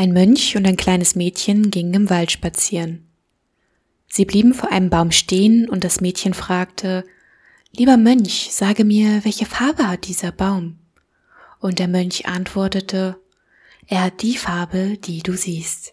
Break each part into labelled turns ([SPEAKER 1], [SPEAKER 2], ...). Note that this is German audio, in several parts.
[SPEAKER 1] Ein Mönch und ein kleines Mädchen gingen im Wald spazieren. Sie blieben vor einem Baum stehen und das Mädchen fragte, Lieber Mönch, sage mir, welche Farbe hat dieser Baum? Und der Mönch antwortete, Er hat die Farbe, die du siehst.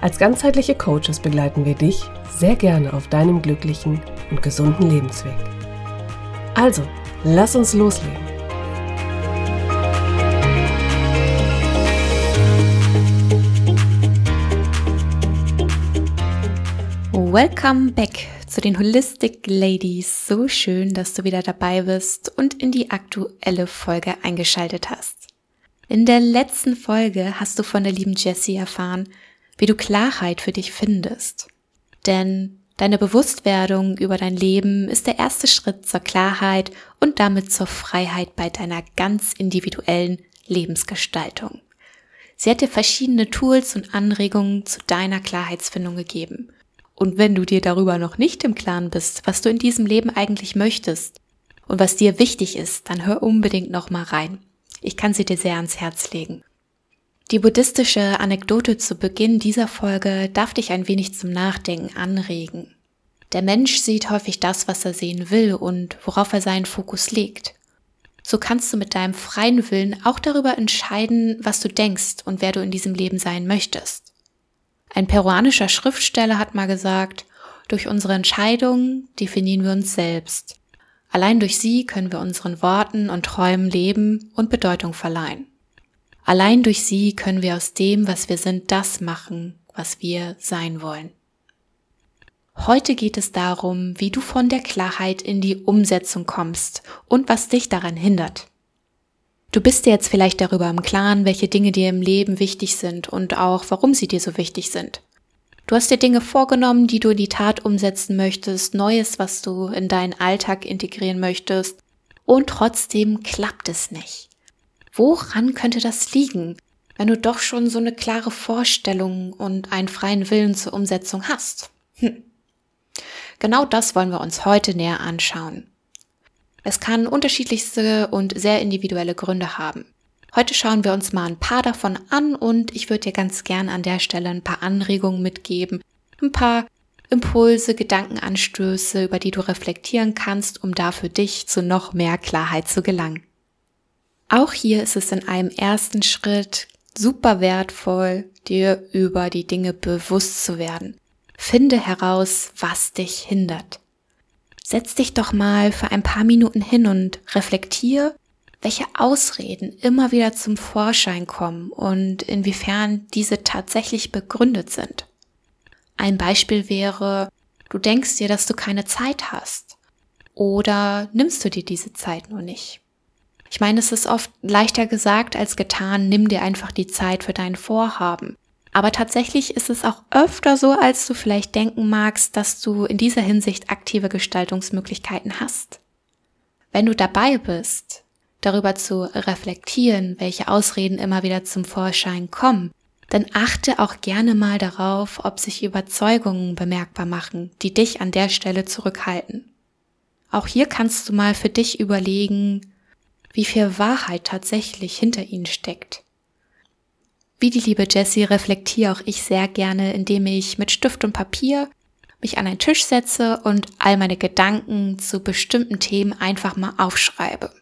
[SPEAKER 2] Als ganzheitliche Coaches begleiten wir dich sehr gerne auf deinem glücklichen und gesunden Lebensweg. Also, lass uns loslegen.
[SPEAKER 1] Welcome back zu den Holistic Ladies. So schön, dass du wieder dabei bist und in die aktuelle Folge eingeschaltet hast. In der letzten Folge hast du von der lieben Jessie erfahren, wie du Klarheit für dich findest. Denn Deine Bewusstwerdung über dein Leben ist der erste Schritt zur Klarheit und damit zur Freiheit bei deiner ganz individuellen Lebensgestaltung. Sie hat dir verschiedene Tools und Anregungen zu deiner Klarheitsfindung gegeben. Und wenn du dir darüber noch nicht im Klaren bist, was du in diesem Leben eigentlich möchtest und was dir wichtig ist, dann hör unbedingt noch mal rein. Ich kann sie dir sehr ans Herz legen. Die buddhistische Anekdote zu Beginn dieser Folge darf dich ein wenig zum Nachdenken anregen. Der Mensch sieht häufig das, was er sehen will und worauf er seinen Fokus legt. So kannst du mit deinem freien Willen auch darüber entscheiden, was du denkst und wer du in diesem Leben sein möchtest. Ein peruanischer Schriftsteller hat mal gesagt, durch unsere Entscheidungen definieren wir uns selbst. Allein durch sie können wir unseren Worten und Träumen Leben und Bedeutung verleihen. Allein durch sie können wir aus dem, was wir sind, das machen, was wir sein wollen. Heute geht es darum, wie du von der Klarheit in die Umsetzung kommst und was dich daran hindert. Du bist dir jetzt vielleicht darüber im Klaren, welche Dinge dir im Leben wichtig sind und auch warum sie dir so wichtig sind. Du hast dir Dinge vorgenommen, die du in die Tat umsetzen möchtest, Neues, was du in deinen Alltag integrieren möchtest, und trotzdem klappt es nicht. Woran könnte das liegen, wenn du doch schon so eine klare Vorstellung und einen freien Willen zur Umsetzung hast? Hm. Genau das wollen wir uns heute näher anschauen. Es kann unterschiedlichste und sehr individuelle Gründe haben. Heute schauen wir uns mal ein paar davon an und ich würde dir ganz gern an der Stelle ein paar Anregungen mitgeben, ein paar Impulse, Gedankenanstöße, über die du reflektieren kannst, um da für dich zu noch mehr Klarheit zu gelangen. Auch hier ist es in einem ersten Schritt super wertvoll, dir über die Dinge bewusst zu werden. Finde heraus, was dich hindert. Setz dich doch mal für ein paar Minuten hin und reflektier, welche Ausreden immer wieder zum Vorschein kommen und inwiefern diese tatsächlich begründet sind. Ein Beispiel wäre, du denkst dir, dass du keine Zeit hast. Oder nimmst du dir diese Zeit nur nicht? Ich meine, es ist oft leichter gesagt als getan, nimm dir einfach die Zeit für dein Vorhaben. Aber tatsächlich ist es auch öfter so, als du vielleicht denken magst, dass du in dieser Hinsicht aktive Gestaltungsmöglichkeiten hast. Wenn du dabei bist, darüber zu reflektieren, welche Ausreden immer wieder zum Vorschein kommen, dann achte auch gerne mal darauf, ob sich Überzeugungen bemerkbar machen, die dich an der Stelle zurückhalten. Auch hier kannst du mal für dich überlegen, wie viel Wahrheit tatsächlich hinter ihnen steckt. Wie die liebe Jessie reflektiere auch ich sehr gerne, indem ich mit Stift und Papier mich an einen Tisch setze und all meine Gedanken zu bestimmten Themen einfach mal aufschreibe.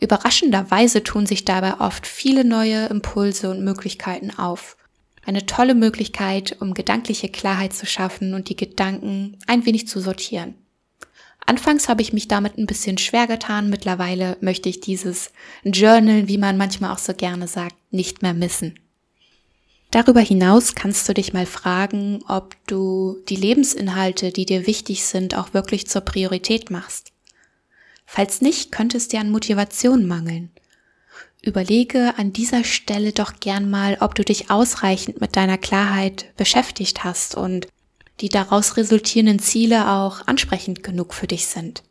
[SPEAKER 1] Überraschenderweise tun sich dabei oft viele neue Impulse und Möglichkeiten auf. Eine tolle Möglichkeit, um gedankliche Klarheit zu schaffen und die Gedanken ein wenig zu sortieren. Anfangs habe ich mich damit ein bisschen schwer getan. Mittlerweile möchte ich dieses Journal, wie man manchmal auch so gerne sagt, nicht mehr missen. Darüber hinaus kannst du dich mal fragen, ob du die Lebensinhalte, die dir wichtig sind, auch wirklich zur Priorität machst. Falls nicht, könnte es dir an Motivation mangeln. überlege an dieser Stelle doch gern mal, ob du dich ausreichend mit deiner Klarheit beschäftigt hast und die daraus resultierenden Ziele auch ansprechend genug für dich sind.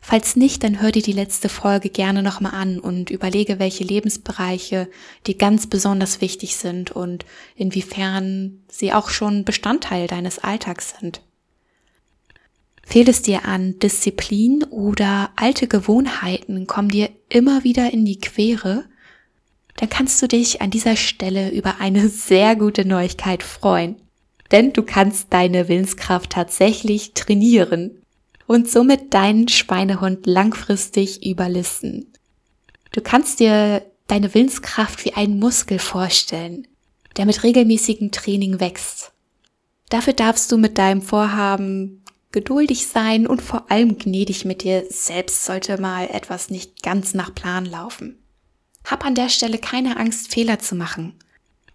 [SPEAKER 1] Falls nicht, dann hör dir die letzte Folge gerne nochmal an und überlege, welche Lebensbereiche dir ganz besonders wichtig sind und inwiefern sie auch schon Bestandteil deines Alltags sind. Fehlt es dir an Disziplin oder alte Gewohnheiten kommen dir immer wieder in die Quere, dann kannst du dich an dieser Stelle über eine sehr gute Neuigkeit freuen. Denn du kannst deine Willenskraft tatsächlich trainieren und somit deinen Schweinehund langfristig überlisten. Du kannst dir deine Willenskraft wie einen Muskel vorstellen, der mit regelmäßigem Training wächst. Dafür darfst du mit deinem Vorhaben geduldig sein und vor allem gnädig mit dir selbst sollte mal etwas nicht ganz nach Plan laufen. Hab an der Stelle keine Angst, Fehler zu machen.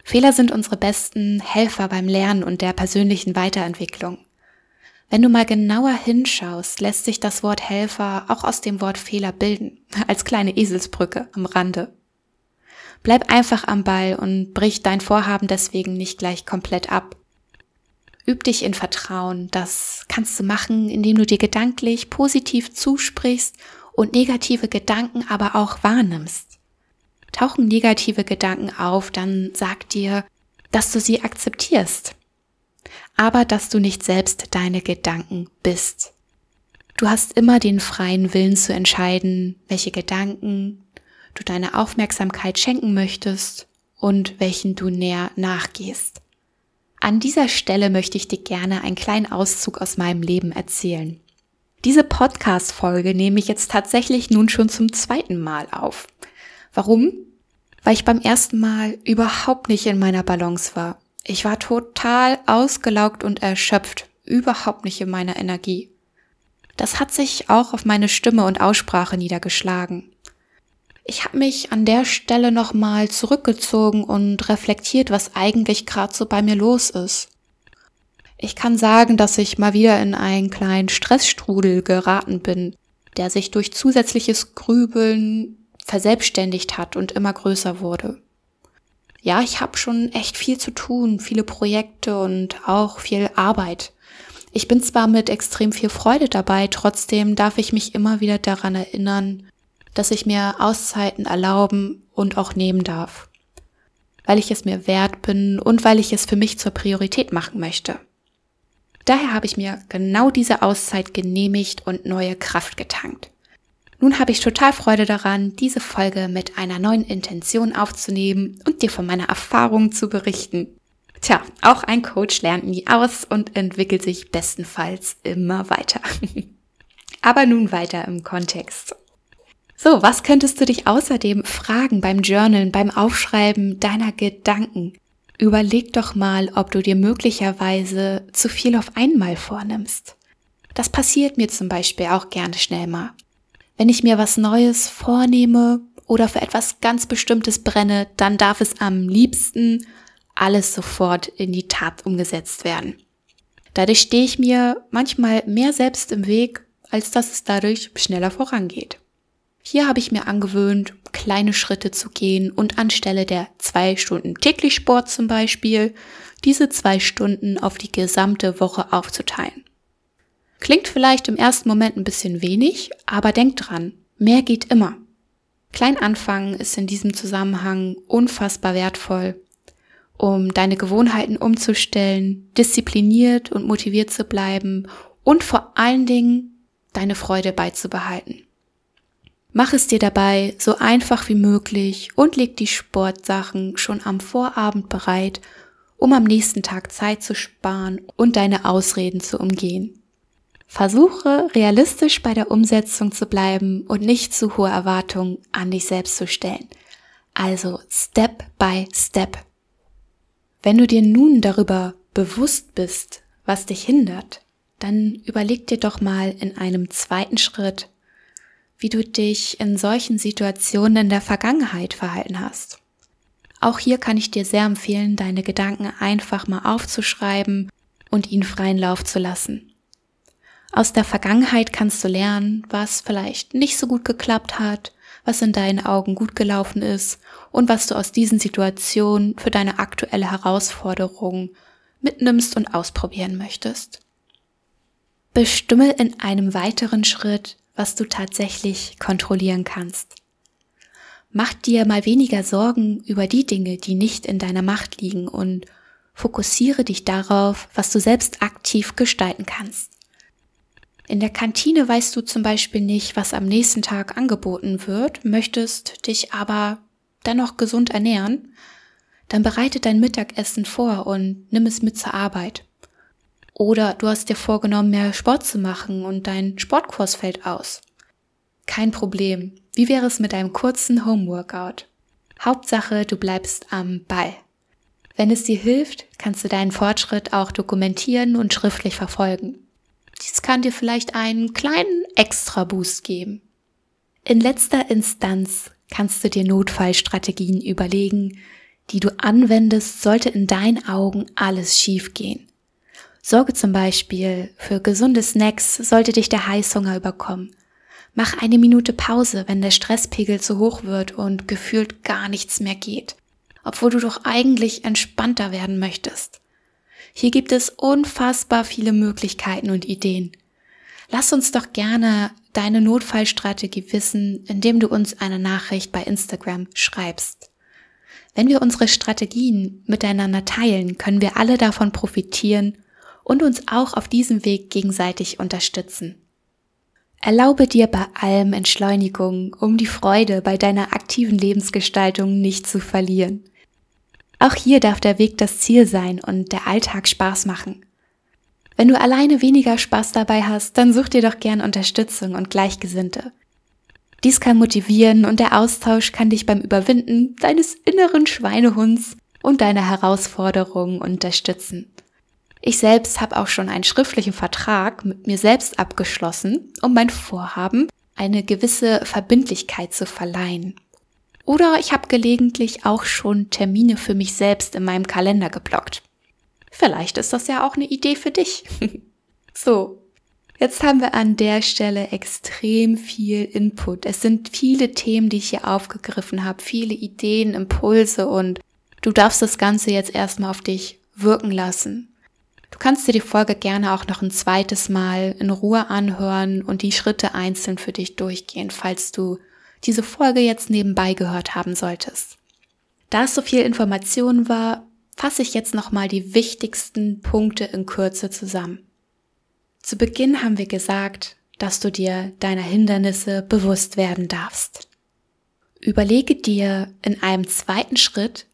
[SPEAKER 1] Fehler sind unsere besten Helfer beim Lernen und der persönlichen Weiterentwicklung. Wenn du mal genauer hinschaust, lässt sich das Wort Helfer auch aus dem Wort Fehler bilden, als kleine Eselsbrücke am Rande. Bleib einfach am Ball und brich dein Vorhaben deswegen nicht gleich komplett ab. Üb dich in Vertrauen, das kannst du machen, indem du dir gedanklich positiv zusprichst und negative Gedanken aber auch wahrnimmst. Tauchen negative Gedanken auf, dann sag dir, dass du sie akzeptierst aber dass du nicht selbst deine Gedanken bist. Du hast immer den freien Willen zu entscheiden, welche Gedanken du deine Aufmerksamkeit schenken möchtest und welchen du näher nachgehst. An dieser Stelle möchte ich dir gerne einen kleinen Auszug aus meinem Leben erzählen. Diese Podcast-Folge nehme ich jetzt tatsächlich nun schon zum zweiten Mal auf. Warum? Weil ich beim ersten Mal überhaupt nicht in meiner Balance war ich war total ausgelaugt und erschöpft, überhaupt nicht in meiner Energie. Das hat sich auch auf meine Stimme und Aussprache niedergeschlagen. Ich habe mich an der Stelle nochmal zurückgezogen und reflektiert, was eigentlich gerade so bei mir los ist. Ich kann sagen, dass ich mal wieder in einen kleinen Stressstrudel geraten bin, der sich durch zusätzliches Grübeln verselbstständigt hat und immer größer wurde ja, ich habe schon echt viel zu tun, viele Projekte und auch viel Arbeit. Ich bin zwar mit extrem viel Freude dabei, trotzdem darf ich mich immer wieder daran erinnern, dass ich mir Auszeiten erlauben und auch nehmen darf. Weil ich es mir wert bin und weil ich es für mich zur Priorität machen möchte. Daher habe ich mir genau diese Auszeit genehmigt und neue Kraft getankt. Nun habe ich total Freude daran, diese Folge mit einer neuen Intention aufzunehmen und dir von meiner Erfahrung zu berichten. Tja, auch ein Coach lernt nie aus und entwickelt sich bestenfalls immer weiter. Aber nun weiter im Kontext. So, was könntest du dich außerdem fragen beim Journalen, beim Aufschreiben deiner Gedanken? Überleg doch mal, ob du dir möglicherweise zu viel auf einmal vornimmst. Das passiert mir zum Beispiel auch gerne schnell mal. Wenn ich mir was Neues vornehme oder für etwas ganz Bestimmtes brenne, dann darf es am liebsten alles sofort in die Tat umgesetzt werden. Dadurch stehe ich mir manchmal mehr selbst im Weg, als dass es dadurch schneller vorangeht. Hier habe ich mir angewöhnt, kleine Schritte zu gehen und anstelle der zwei Stunden täglich Sport zum Beispiel, diese zwei Stunden auf die gesamte Woche aufzuteilen. Klingt vielleicht im ersten Moment ein bisschen wenig, aber denk dran, mehr geht immer. Klein anfangen ist in diesem Zusammenhang unfassbar wertvoll, um deine Gewohnheiten umzustellen, diszipliniert und motiviert zu bleiben und vor allen Dingen deine Freude beizubehalten. Mach es dir dabei so einfach wie möglich und leg die Sportsachen schon am Vorabend bereit, um am nächsten Tag Zeit zu sparen und deine Ausreden zu umgehen. Versuche realistisch bei der Umsetzung zu bleiben und nicht zu hohe Erwartungen an dich selbst zu stellen. Also Step by Step. Wenn du dir nun darüber bewusst bist, was dich hindert, dann überleg dir doch mal in einem zweiten Schritt, wie du dich in solchen Situationen in der Vergangenheit verhalten hast. Auch hier kann ich dir sehr empfehlen, deine Gedanken einfach mal aufzuschreiben und ihnen freien Lauf zu lassen. Aus der Vergangenheit kannst du lernen, was vielleicht nicht so gut geklappt hat, was in deinen Augen gut gelaufen ist und was du aus diesen Situationen für deine aktuelle Herausforderung mitnimmst und ausprobieren möchtest. Bestimme in einem weiteren Schritt, was du tatsächlich kontrollieren kannst. Mach dir mal weniger Sorgen über die Dinge, die nicht in deiner Macht liegen und fokussiere dich darauf, was du selbst aktiv gestalten kannst. In der Kantine weißt du zum Beispiel nicht, was am nächsten Tag angeboten wird, möchtest dich aber dennoch gesund ernähren, dann bereite dein Mittagessen vor und nimm es mit zur Arbeit. Oder du hast dir vorgenommen, mehr Sport zu machen und dein Sportkurs fällt aus. Kein Problem. Wie wäre es mit einem kurzen Homeworkout? Hauptsache, du bleibst am Ball. Wenn es dir hilft, kannst du deinen Fortschritt auch dokumentieren und schriftlich verfolgen. Dies kann dir vielleicht einen kleinen Extra-Boost geben. In letzter Instanz kannst du dir Notfallstrategien überlegen, die du anwendest, sollte in deinen Augen alles schiefgehen. Sorge zum Beispiel für gesunde Snacks, sollte dich der Heißhunger überkommen. Mach eine Minute Pause, wenn der Stresspegel zu hoch wird und gefühlt gar nichts mehr geht, obwohl du doch eigentlich entspannter werden möchtest. Hier gibt es unfassbar viele Möglichkeiten und Ideen. Lass uns doch gerne deine Notfallstrategie wissen, indem du uns eine Nachricht bei Instagram schreibst. Wenn wir unsere Strategien miteinander teilen, können wir alle davon profitieren und uns auch auf diesem Weg gegenseitig unterstützen. Erlaube dir bei allem Entschleunigung, um die Freude bei deiner aktiven Lebensgestaltung nicht zu verlieren. Auch hier darf der Weg das Ziel sein und der Alltag Spaß machen. Wenn du alleine weniger Spaß dabei hast, dann such dir doch gern Unterstützung und Gleichgesinnte. Dies kann motivieren und der Austausch kann dich beim Überwinden deines inneren Schweinehunds und deiner Herausforderungen unterstützen. Ich selbst habe auch schon einen schriftlichen Vertrag mit mir selbst abgeschlossen, um mein Vorhaben eine gewisse Verbindlichkeit zu verleihen. Oder ich habe gelegentlich auch schon Termine für mich selbst in meinem Kalender geblockt. Vielleicht ist das ja auch eine Idee für dich. so, jetzt haben wir an der Stelle extrem viel Input. Es sind viele Themen, die ich hier aufgegriffen habe, viele Ideen, Impulse und du darfst das Ganze jetzt erstmal auf dich wirken lassen. Du kannst dir die Folge gerne auch noch ein zweites Mal in Ruhe anhören und die Schritte einzeln für dich durchgehen, falls du diese Folge jetzt nebenbei gehört haben solltest. Da es so viel Information war, fasse ich jetzt nochmal die wichtigsten Punkte in Kürze zusammen. Zu Beginn haben wir gesagt, dass du dir deiner Hindernisse bewusst werden darfst. Überlege dir in einem zweiten Schritt,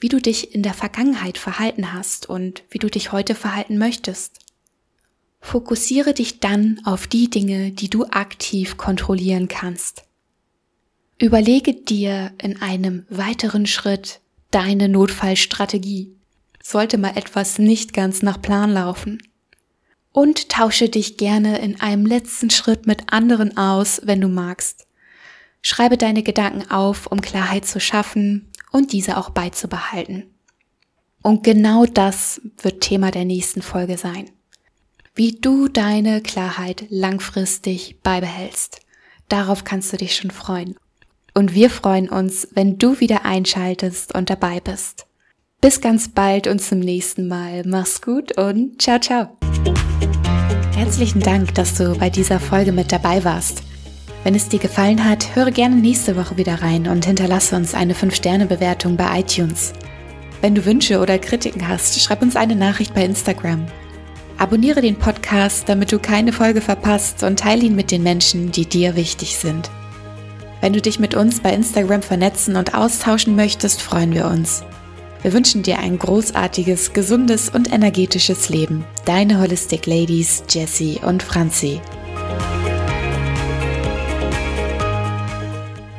[SPEAKER 1] wie du dich in der Vergangenheit verhalten hast und wie du dich heute verhalten möchtest. Fokussiere dich dann auf die Dinge, die du aktiv kontrollieren kannst. Überlege dir in einem weiteren Schritt deine Notfallstrategie. Sollte mal etwas nicht ganz nach Plan laufen. Und tausche dich gerne in einem letzten Schritt mit anderen aus, wenn du magst. Schreibe deine Gedanken auf, um Klarheit zu schaffen und diese auch beizubehalten. Und genau das wird Thema der nächsten Folge sein. Wie du deine Klarheit langfristig beibehältst. Darauf kannst du dich schon freuen. Und wir freuen uns, wenn du wieder einschaltest und dabei bist. Bis ganz bald und zum nächsten Mal. Mach's gut und ciao, ciao. Herzlichen Dank, dass du bei dieser Folge mit dabei warst. Wenn es dir gefallen hat, höre gerne nächste Woche wieder rein und hinterlasse uns eine 5-Sterne-Bewertung bei iTunes. Wenn du Wünsche oder Kritiken hast, schreib uns eine Nachricht bei Instagram. Abonniere den Podcast, damit du keine Folge verpasst und teile ihn mit den Menschen, die dir wichtig sind. Wenn du dich mit uns bei Instagram vernetzen und austauschen möchtest, freuen wir uns. Wir wünschen dir ein großartiges, gesundes und energetisches Leben. Deine Holistic Ladies Jessie und Franzi.